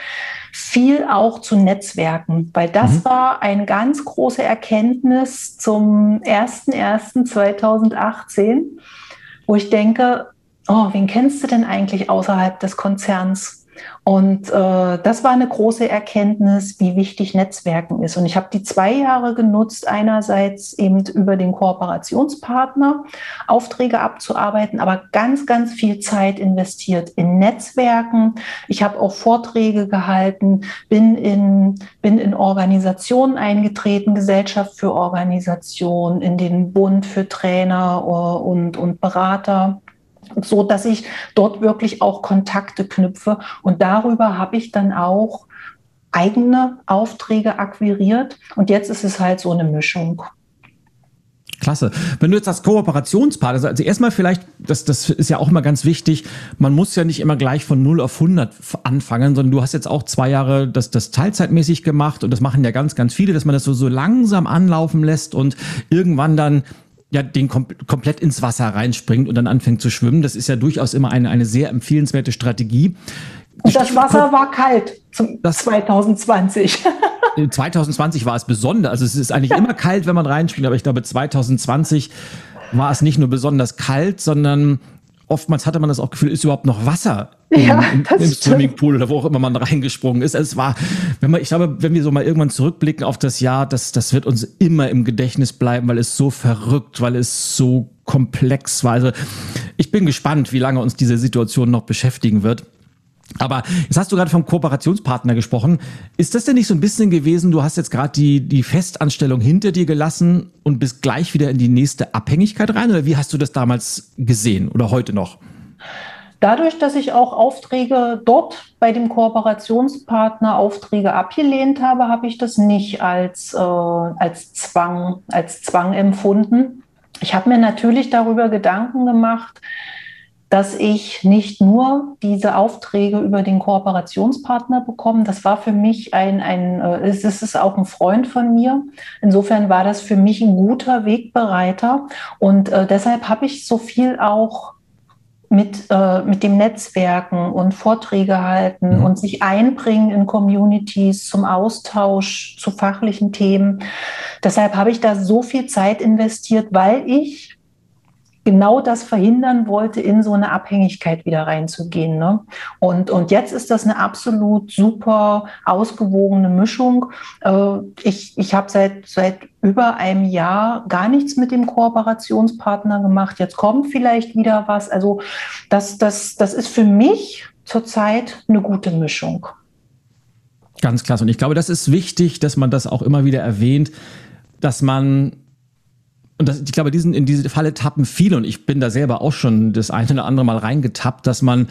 viel auch zu Netzwerken, weil das mhm. war eine ganz große Erkenntnis zum 01.01.2018, wo ich denke, oh, wen kennst du denn eigentlich außerhalb des Konzerns? Und äh, das war eine große Erkenntnis, wie wichtig Netzwerken ist. Und ich habe die zwei Jahre genutzt, einerseits eben über den Kooperationspartner Aufträge abzuarbeiten, aber ganz, ganz viel Zeit investiert in Netzwerken. Ich habe auch Vorträge gehalten, bin in, bin in Organisationen eingetreten, Gesellschaft für Organisation, in den Bund für Trainer äh, und, und Berater so dass ich dort wirklich auch Kontakte knüpfe. Und darüber habe ich dann auch eigene Aufträge akquiriert. Und jetzt ist es halt so eine Mischung. Klasse. Wenn du jetzt das Kooperationspartner, also erstmal vielleicht, das, das ist ja auch immer ganz wichtig, man muss ja nicht immer gleich von 0 auf 100 anfangen, sondern du hast jetzt auch zwei Jahre das, das teilzeitmäßig gemacht und das machen ja ganz, ganz viele, dass man das so, so langsam anlaufen lässt und irgendwann dann ja, den kom komplett ins Wasser reinspringt und dann anfängt zu schwimmen. Das ist ja durchaus immer eine, eine sehr empfehlenswerte Strategie. Und das Wasser war kalt zum das, 2020. 2020 war es besonders. Also es ist eigentlich immer kalt, wenn man reinspringt, aber ich glaube 2020 war es nicht nur besonders kalt, sondern oftmals hatte man das auch Gefühl, ist überhaupt noch Wasser im, ja, im, im Swimmingpool oder wo auch immer man reingesprungen ist. Es war, wenn man, ich glaube, wenn wir so mal irgendwann zurückblicken auf das Jahr, das, das wird uns immer im Gedächtnis bleiben, weil es so verrückt, weil es so komplex war. Also ich bin gespannt, wie lange uns diese Situation noch beschäftigen wird. Aber jetzt hast du gerade vom Kooperationspartner gesprochen. Ist das denn nicht so ein bisschen gewesen, du hast jetzt gerade die, die Festanstellung hinter dir gelassen und bist gleich wieder in die nächste Abhängigkeit rein? Oder wie hast du das damals gesehen oder heute noch? Dadurch, dass ich auch Aufträge dort bei dem Kooperationspartner Aufträge abgelehnt habe, habe ich das nicht als, äh, als, Zwang, als Zwang empfunden. Ich habe mir natürlich darüber Gedanken gemacht, dass ich nicht nur diese Aufträge über den Kooperationspartner bekomme. Das war für mich ein, ein äh, es ist auch ein Freund von mir. Insofern war das für mich ein guter Wegbereiter. Und äh, deshalb habe ich so viel auch mit, äh, mit dem Netzwerken und Vorträge halten mhm. und sich einbringen in Communities zum Austausch zu fachlichen Themen. Deshalb habe ich da so viel Zeit investiert, weil ich genau das verhindern wollte, in so eine Abhängigkeit wieder reinzugehen. Ne? Und, und jetzt ist das eine absolut super ausgewogene Mischung. Äh, ich ich habe seit, seit über einem Jahr gar nichts mit dem Kooperationspartner gemacht. Jetzt kommt vielleicht wieder was. Also das, das, das ist für mich zurzeit eine gute Mischung. Ganz klasse. Und ich glaube, das ist wichtig, dass man das auch immer wieder erwähnt, dass man und das, ich glaube, diesen, in diese Falle tappen viele und ich bin da selber auch schon das eine oder andere Mal reingetappt, dass man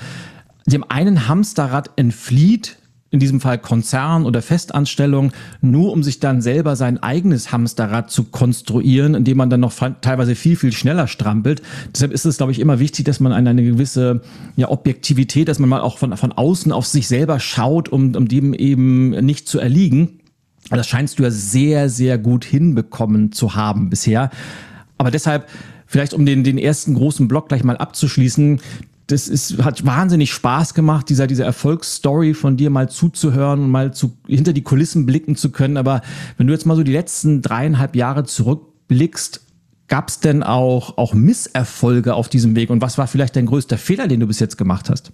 dem einen Hamsterrad entflieht, in diesem Fall Konzern oder Festanstellung, nur um sich dann selber sein eigenes Hamsterrad zu konstruieren, indem man dann noch teilweise viel, viel schneller strampelt. Deshalb ist es, glaube ich, immer wichtig, dass man eine, gewisse ja, Objektivität, dass man mal auch von, von außen auf sich selber schaut, um, um dem eben nicht zu erliegen. Das scheinst du ja sehr, sehr gut hinbekommen zu haben bisher. Aber deshalb, vielleicht um den, den ersten großen Block gleich mal abzuschließen, das ist, hat wahnsinnig Spaß gemacht, dieser, dieser Erfolgsstory von dir mal zuzuhören und mal zu, hinter die Kulissen blicken zu können. Aber wenn du jetzt mal so die letzten dreieinhalb Jahre zurückblickst, gab es denn auch, auch Misserfolge auf diesem Weg? Und was war vielleicht dein größter Fehler, den du bis jetzt gemacht hast?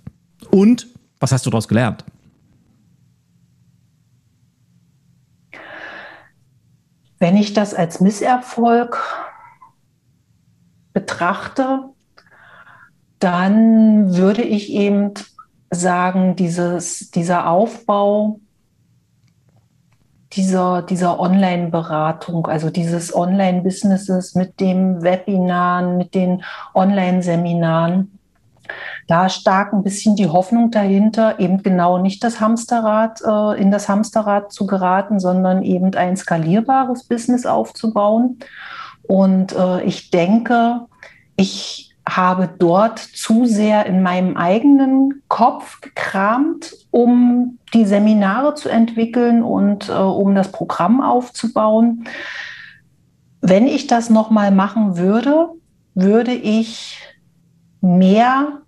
Und was hast du daraus gelernt? Wenn ich das als Misserfolg betrachte, dann würde ich eben sagen, dieses, dieser Aufbau dieser, dieser Online-Beratung, also dieses Online-Businesses mit dem Webinaren, mit den Online-Seminaren, da stark ein bisschen die Hoffnung dahinter, eben genau nicht das Hamsterrad, äh, in das Hamsterrad zu geraten, sondern eben ein skalierbares Business aufzubauen. Und äh, ich denke, ich habe dort zu sehr in meinem eigenen Kopf gekramt, um die Seminare zu entwickeln und äh, um das Programm aufzubauen. Wenn ich das nochmal machen würde, würde ich mehr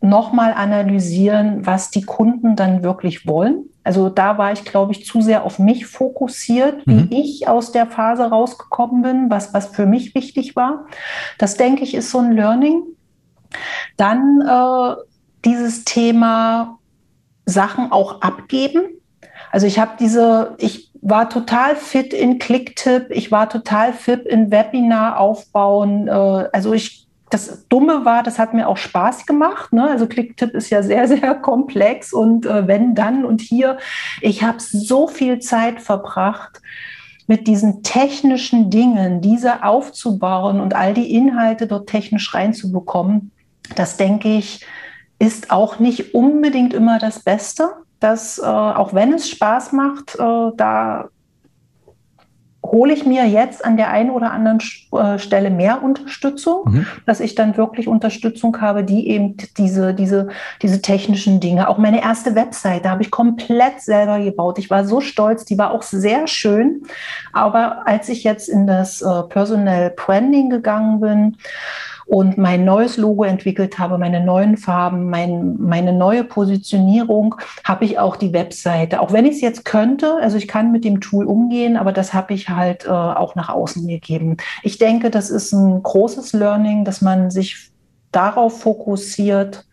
nochmal analysieren, was die Kunden dann wirklich wollen. Also da war ich, glaube ich, zu sehr auf mich fokussiert, wie mhm. ich aus der Phase rausgekommen bin, was, was für mich wichtig war. Das, denke ich, ist so ein Learning. Dann äh, dieses Thema Sachen auch abgeben. Also ich habe diese, ich war total fit in Clicktip, ich war total fit in Webinar aufbauen. Äh, also ich das Dumme war, das hat mir auch Spaß gemacht. Ne? Also Clicktip ist ja sehr, sehr komplex und äh, wenn dann und hier. Ich habe so viel Zeit verbracht, mit diesen technischen Dingen, diese aufzubauen und all die Inhalte dort technisch reinzubekommen. Das denke ich, ist auch nicht unbedingt immer das Beste. Dass, äh, auch wenn es Spaß macht, äh, da hole ich mir jetzt an der einen oder anderen äh, Stelle mehr Unterstützung, mhm. dass ich dann wirklich Unterstützung habe, die eben diese, diese, diese technischen Dinge, auch meine erste Webseite habe ich komplett selber gebaut. Ich war so stolz, die war auch sehr schön. Aber als ich jetzt in das äh, Personal Branding gegangen bin, und mein neues Logo entwickelt habe, meine neuen Farben, mein, meine neue Positionierung, habe ich auch die Webseite. Auch wenn ich es jetzt könnte, also ich kann mit dem Tool umgehen, aber das habe ich halt äh, auch nach außen gegeben. Ich denke, das ist ein großes Learning, dass man sich darauf fokussiert,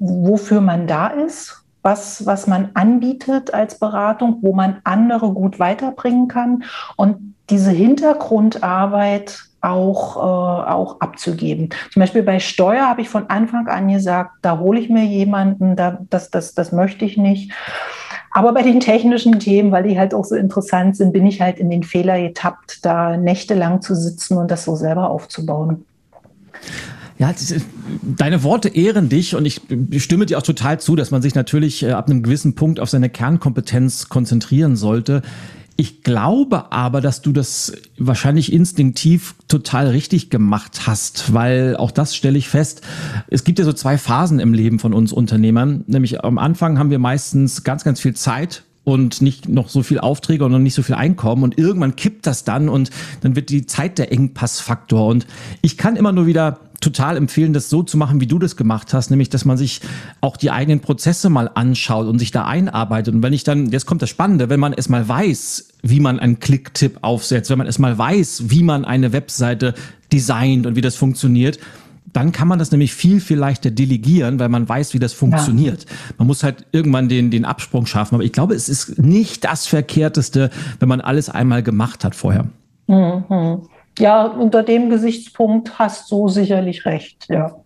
wofür man da ist, was, was man anbietet als Beratung, wo man andere gut weiterbringen kann und diese Hintergrundarbeit auch, äh, auch abzugeben. Zum Beispiel bei Steuer habe ich von Anfang an gesagt, da hole ich mir jemanden, da, das, das, das möchte ich nicht. Aber bei den technischen Themen, weil die halt auch so interessant sind, bin ich halt in den Fehler getappt, da nächtelang zu sitzen und das so selber aufzubauen. Ja, deine Worte ehren dich und ich stimme dir auch total zu, dass man sich natürlich äh, ab einem gewissen Punkt auf seine Kernkompetenz konzentrieren sollte. Ich glaube aber, dass du das wahrscheinlich instinktiv total richtig gemacht hast, weil auch das stelle ich fest. Es gibt ja so zwei Phasen im Leben von uns Unternehmern. Nämlich am Anfang haben wir meistens ganz, ganz viel Zeit und nicht noch so viel Aufträge und noch nicht so viel Einkommen und irgendwann kippt das dann und dann wird die Zeit der Engpassfaktor und ich kann immer nur wieder total empfehlen, das so zu machen, wie du das gemacht hast, nämlich, dass man sich auch die eigenen Prozesse mal anschaut und sich da einarbeitet. Und wenn ich dann, jetzt kommt das Spannende, wenn man es mal weiß, wie man einen Klicktipp aufsetzt, wenn man es mal weiß, wie man eine Webseite designt und wie das funktioniert, dann kann man das nämlich viel, viel leichter delegieren, weil man weiß, wie das funktioniert. Ja. Man muss halt irgendwann den, den Absprung schaffen. Aber ich glaube, es ist nicht das Verkehrteste, wenn man alles einmal gemacht hat vorher. Mhm ja, unter dem Gesichtspunkt hast du sicherlich recht, ja.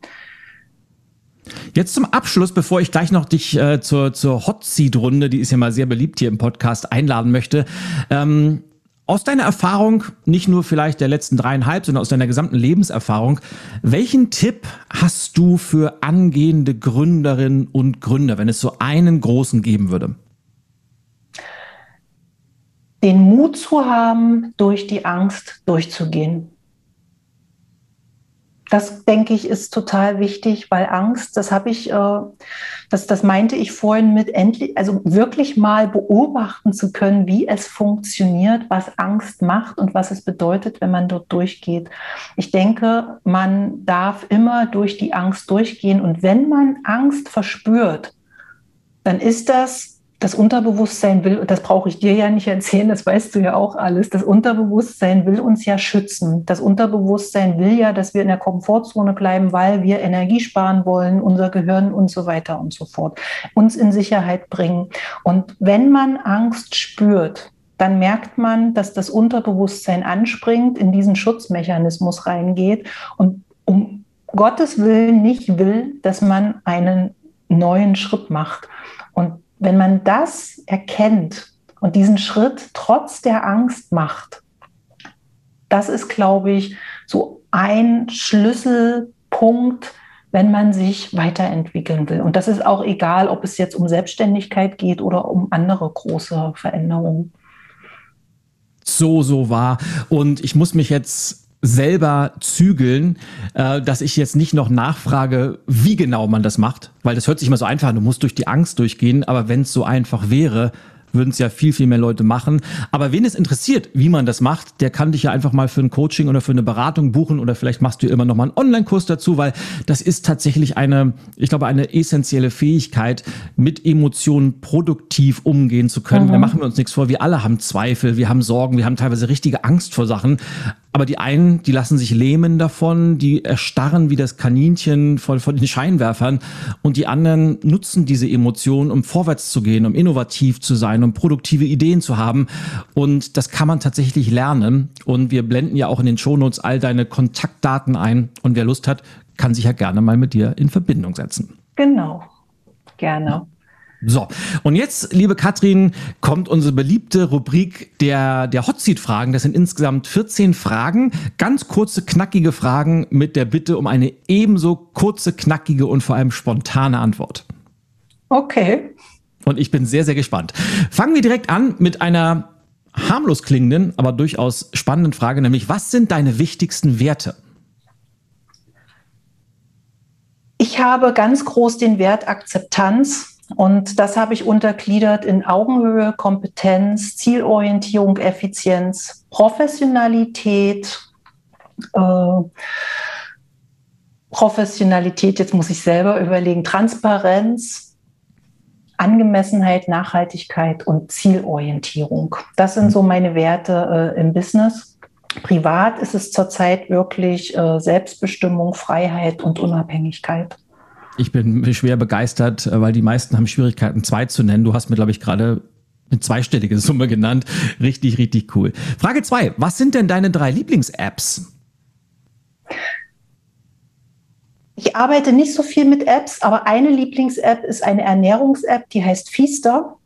Jetzt zum Abschluss, bevor ich gleich noch dich äh, zur, zur Hot Seat Runde, die ist ja mal sehr beliebt hier im Podcast, einladen möchte. Ähm, aus deiner Erfahrung, nicht nur vielleicht der letzten dreieinhalb, sondern aus deiner gesamten Lebenserfahrung, welchen Tipp hast du für angehende Gründerinnen und Gründer, wenn es so einen großen geben würde? den Mut zu haben, durch die Angst durchzugehen. Das denke ich ist total wichtig, weil Angst, das habe ich, äh, das, das meinte ich vorhin mit endlich, also wirklich mal beobachten zu können, wie es funktioniert, was Angst macht und was es bedeutet, wenn man dort durchgeht. Ich denke, man darf immer durch die Angst durchgehen und wenn man Angst verspürt, dann ist das das Unterbewusstsein will, das brauche ich dir ja nicht erzählen, das weißt du ja auch alles, das Unterbewusstsein will uns ja schützen. Das Unterbewusstsein will ja, dass wir in der Komfortzone bleiben, weil wir Energie sparen wollen, unser Gehirn und so weiter und so fort, uns in Sicherheit bringen. Und wenn man Angst spürt, dann merkt man, dass das Unterbewusstsein anspringt, in diesen Schutzmechanismus reingeht und um Gottes Willen nicht will, dass man einen neuen Schritt macht. Und wenn man das erkennt und diesen Schritt trotz der Angst macht, das ist, glaube ich, so ein Schlüsselpunkt, wenn man sich weiterentwickeln will. Und das ist auch egal, ob es jetzt um Selbstständigkeit geht oder um andere große Veränderungen. So, so wahr. Und ich muss mich jetzt selber zügeln, äh, dass ich jetzt nicht noch nachfrage, wie genau man das macht, weil das hört sich immer so einfach an, du musst durch die Angst durchgehen, aber wenn es so einfach wäre, würden es ja viel, viel mehr Leute machen. Aber wen es interessiert, wie man das macht, der kann dich ja einfach mal für ein Coaching oder für eine Beratung buchen oder vielleicht machst du immer noch mal einen Online-Kurs dazu, weil das ist tatsächlich eine, ich glaube, eine essentielle Fähigkeit, mit Emotionen produktiv umgehen zu können. Mhm. Da machen wir uns nichts vor. Wir alle haben Zweifel, wir haben Sorgen, wir haben teilweise richtige Angst vor Sachen. Aber die einen, die lassen sich lähmen davon, die erstarren wie das Kaninchen von, von den Scheinwerfern und die anderen nutzen diese Emotionen, um vorwärts zu gehen, um innovativ zu sein, um produktive Ideen zu haben. Und das kann man tatsächlich lernen. Und wir blenden ja auch in den Shownotes all deine Kontaktdaten ein. Und wer Lust hat, kann sich ja gerne mal mit dir in Verbindung setzen. Genau, gerne. So, und jetzt, liebe Katrin, kommt unsere beliebte Rubrik der, der Hot Seat Fragen. Das sind insgesamt 14 Fragen, ganz kurze, knackige Fragen mit der Bitte um eine ebenso kurze, knackige und vor allem spontane Antwort. Okay. Und ich bin sehr, sehr gespannt. Fangen wir direkt an mit einer harmlos klingenden, aber durchaus spannenden Frage, nämlich was sind deine wichtigsten Werte? Ich habe ganz groß den Wert Akzeptanz und das habe ich untergliedert in Augenhöhe, Kompetenz, Zielorientierung, Effizienz, Professionalität, äh, Professionalität, jetzt muss ich selber überlegen, Transparenz, Angemessenheit, Nachhaltigkeit und Zielorientierung. Das sind so meine Werte äh, im Business. privat ist es zurzeit wirklich äh, Selbstbestimmung, Freiheit und Unabhängigkeit. Ich bin schwer begeistert, äh, weil die meisten haben Schwierigkeiten, zwei zu nennen. Du hast mir, glaube ich, gerade eine zweistellige Summe genannt. Richtig, richtig cool. Frage zwei: Was sind denn deine drei Lieblings-Apps? Ich arbeite nicht so viel mit Apps, aber eine Lieblings-App ist eine Ernährungs-App, die heißt Feaster.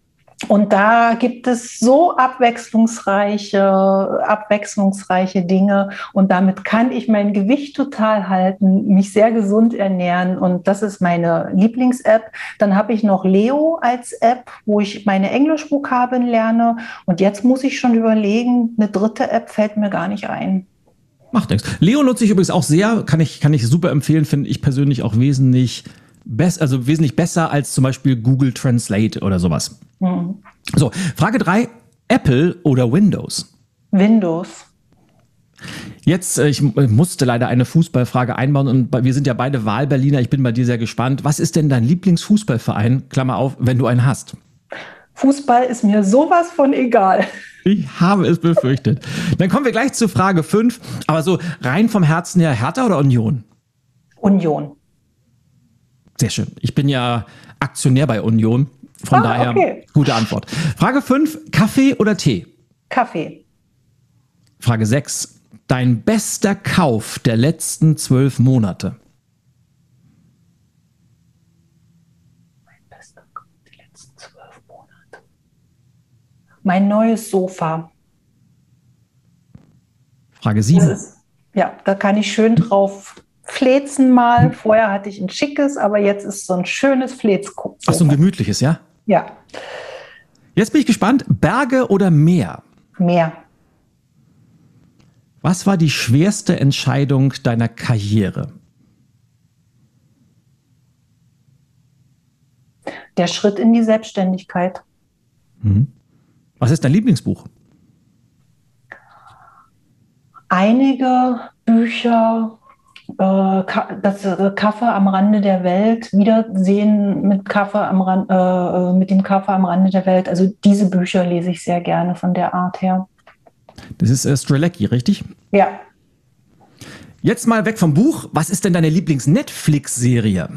Und da gibt es so abwechslungsreiche, abwechslungsreiche Dinge. Und damit kann ich mein Gewicht total halten, mich sehr gesund ernähren. Und das ist meine Lieblings-App. Dann habe ich noch Leo als App, wo ich meine Englischvokabeln lerne. Und jetzt muss ich schon überlegen, eine dritte App fällt mir gar nicht ein. Macht nichts. Leo nutze ich übrigens auch sehr, kann ich, kann ich super empfehlen, finde ich persönlich auch wesentlich besser, also wesentlich besser als zum Beispiel Google Translate oder sowas. Mhm. So, Frage drei: Apple oder Windows? Windows. Jetzt, äh, ich musste leider eine Fußballfrage einbauen und wir sind ja beide Wahlberliner. Ich bin bei dir sehr gespannt. Was ist denn dein Lieblingsfußballverein? Klammer auf, wenn du einen hast. Fußball ist mir sowas von egal. Ich habe es befürchtet. Dann kommen wir gleich zu Frage 5. Aber so rein vom Herzen her, Hertha oder Union? Union. Sehr schön. Ich bin ja Aktionär bei Union. Von ah, daher, okay. gute Antwort. Frage 5, Kaffee oder Tee? Kaffee. Frage 6, dein bester Kauf der letzten zwölf Monate? Mein bester Kauf der letzten zwölf Monate. Mein neues Sofa. Frage 7. ja, da kann ich schön drauf flezen mal. Vorher hatte ich ein schickes, aber jetzt ist so ein schönes Fletzsofa. Ach, so ein gemütliches, ja? Ja. Jetzt bin ich gespannt, Berge oder Meer? Meer. Was war die schwerste Entscheidung deiner Karriere? Der Schritt in die Selbstständigkeit. Mhm. Was ist dein Lieblingsbuch? Einige Bücher das äh, Kaffee am Rande der Welt, Wiedersehen mit, Kaffee am Rand, äh, mit dem Kaffee am Rande der Welt. Also diese Bücher lese ich sehr gerne von der Art her. Das ist äh, Strelecki, richtig? Ja. Jetzt mal weg vom Buch. Was ist denn deine Lieblings-Netflix-Serie?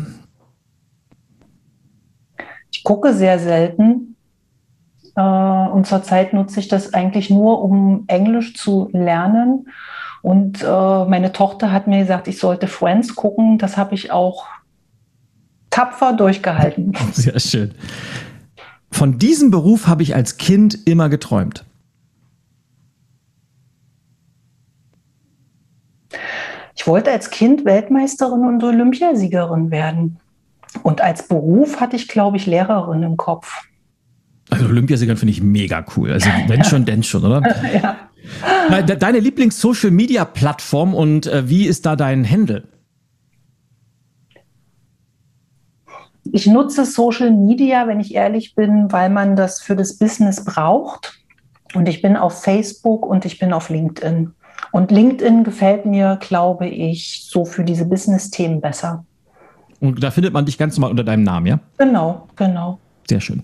Ich gucke sehr selten. Äh, und zurzeit nutze ich das eigentlich nur, um Englisch zu lernen. Und äh, meine Tochter hat mir gesagt, ich sollte Friends gucken. Das habe ich auch tapfer durchgehalten. Sehr schön. Von diesem Beruf habe ich als Kind immer geträumt. Ich wollte als Kind Weltmeisterin und Olympiasiegerin werden. Und als Beruf hatte ich, glaube ich, Lehrerin im Kopf. Also Olympiasiegerin finde ich mega cool. Also wenn schon, denn schon, oder? ja. Deine Lieblings-Social-Media-Plattform und äh, wie ist da dein Handle? Ich nutze Social Media, wenn ich ehrlich bin, weil man das für das Business braucht. Und ich bin auf Facebook und ich bin auf LinkedIn. Und LinkedIn gefällt mir, glaube ich, so für diese Business-Themen besser. Und da findet man dich ganz normal unter deinem Namen, ja? Genau, genau. Sehr schön.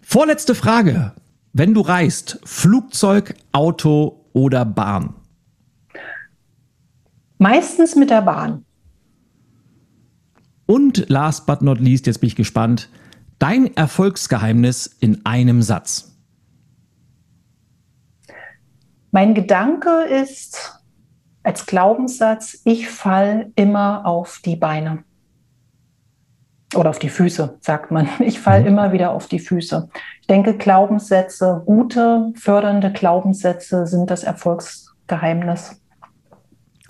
Vorletzte Frage. Wenn du reist, Flugzeug, Auto oder Bahn? Meistens mit der Bahn. Und last but not least, jetzt bin ich gespannt, dein Erfolgsgeheimnis in einem Satz. Mein Gedanke ist als Glaubenssatz, ich fall immer auf die Beine. Oder auf die Füße, sagt man. Ich falle mhm. immer wieder auf die Füße. Ich denke, Glaubenssätze, gute, fördernde Glaubenssätze sind das Erfolgsgeheimnis.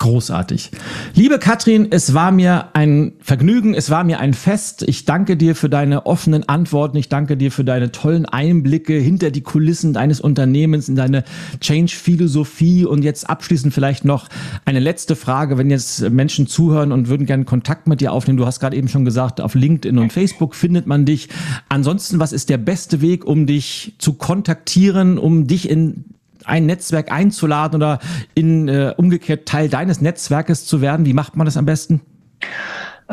Großartig. Liebe Katrin, es war mir ein Vergnügen, es war mir ein Fest. Ich danke dir für deine offenen Antworten. Ich danke dir für deine tollen Einblicke hinter die Kulissen deines Unternehmens, in deine Change-Philosophie. Und jetzt abschließend vielleicht noch eine letzte Frage, wenn jetzt Menschen zuhören und würden gerne Kontakt mit dir aufnehmen. Du hast gerade eben schon gesagt, auf LinkedIn und Facebook findet man dich. Ansonsten, was ist der beste Weg, um dich zu kontaktieren, um dich in ein Netzwerk einzuladen oder in äh, umgekehrt Teil deines Netzwerkes zu werden? Wie macht man das am besten?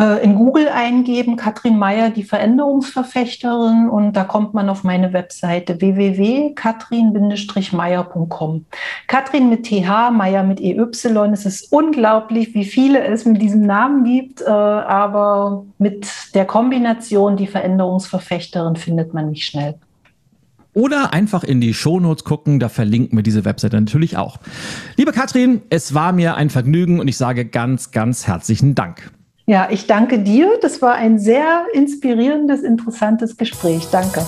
äh, in Google eingeben, Katrin Meyer, die Veränderungsverfechterin, und da kommt man auf meine Webseite www.katrin-meyer.com. Katrin mit TH, Meyer mit EY. Es ist unglaublich, wie viele es mit diesem Namen gibt, äh, aber mit der Kombination die Veränderungsverfechterin findet man mich schnell. Oder einfach in die Shownotes gucken, da verlinken wir diese Webseite natürlich auch. Liebe Katrin, es war mir ein Vergnügen und ich sage ganz, ganz herzlichen Dank. Ja, ich danke dir. Das war ein sehr inspirierendes, interessantes Gespräch. Danke.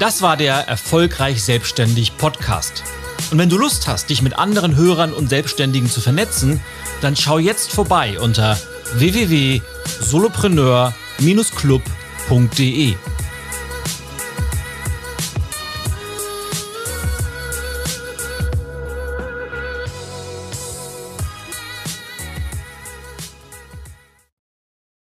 Das war der Erfolgreich Selbstständig Podcast. Und wenn du Lust hast, dich mit anderen Hörern und Selbstständigen zu vernetzen, dann schau jetzt vorbei unter www.solopreneur.com club.de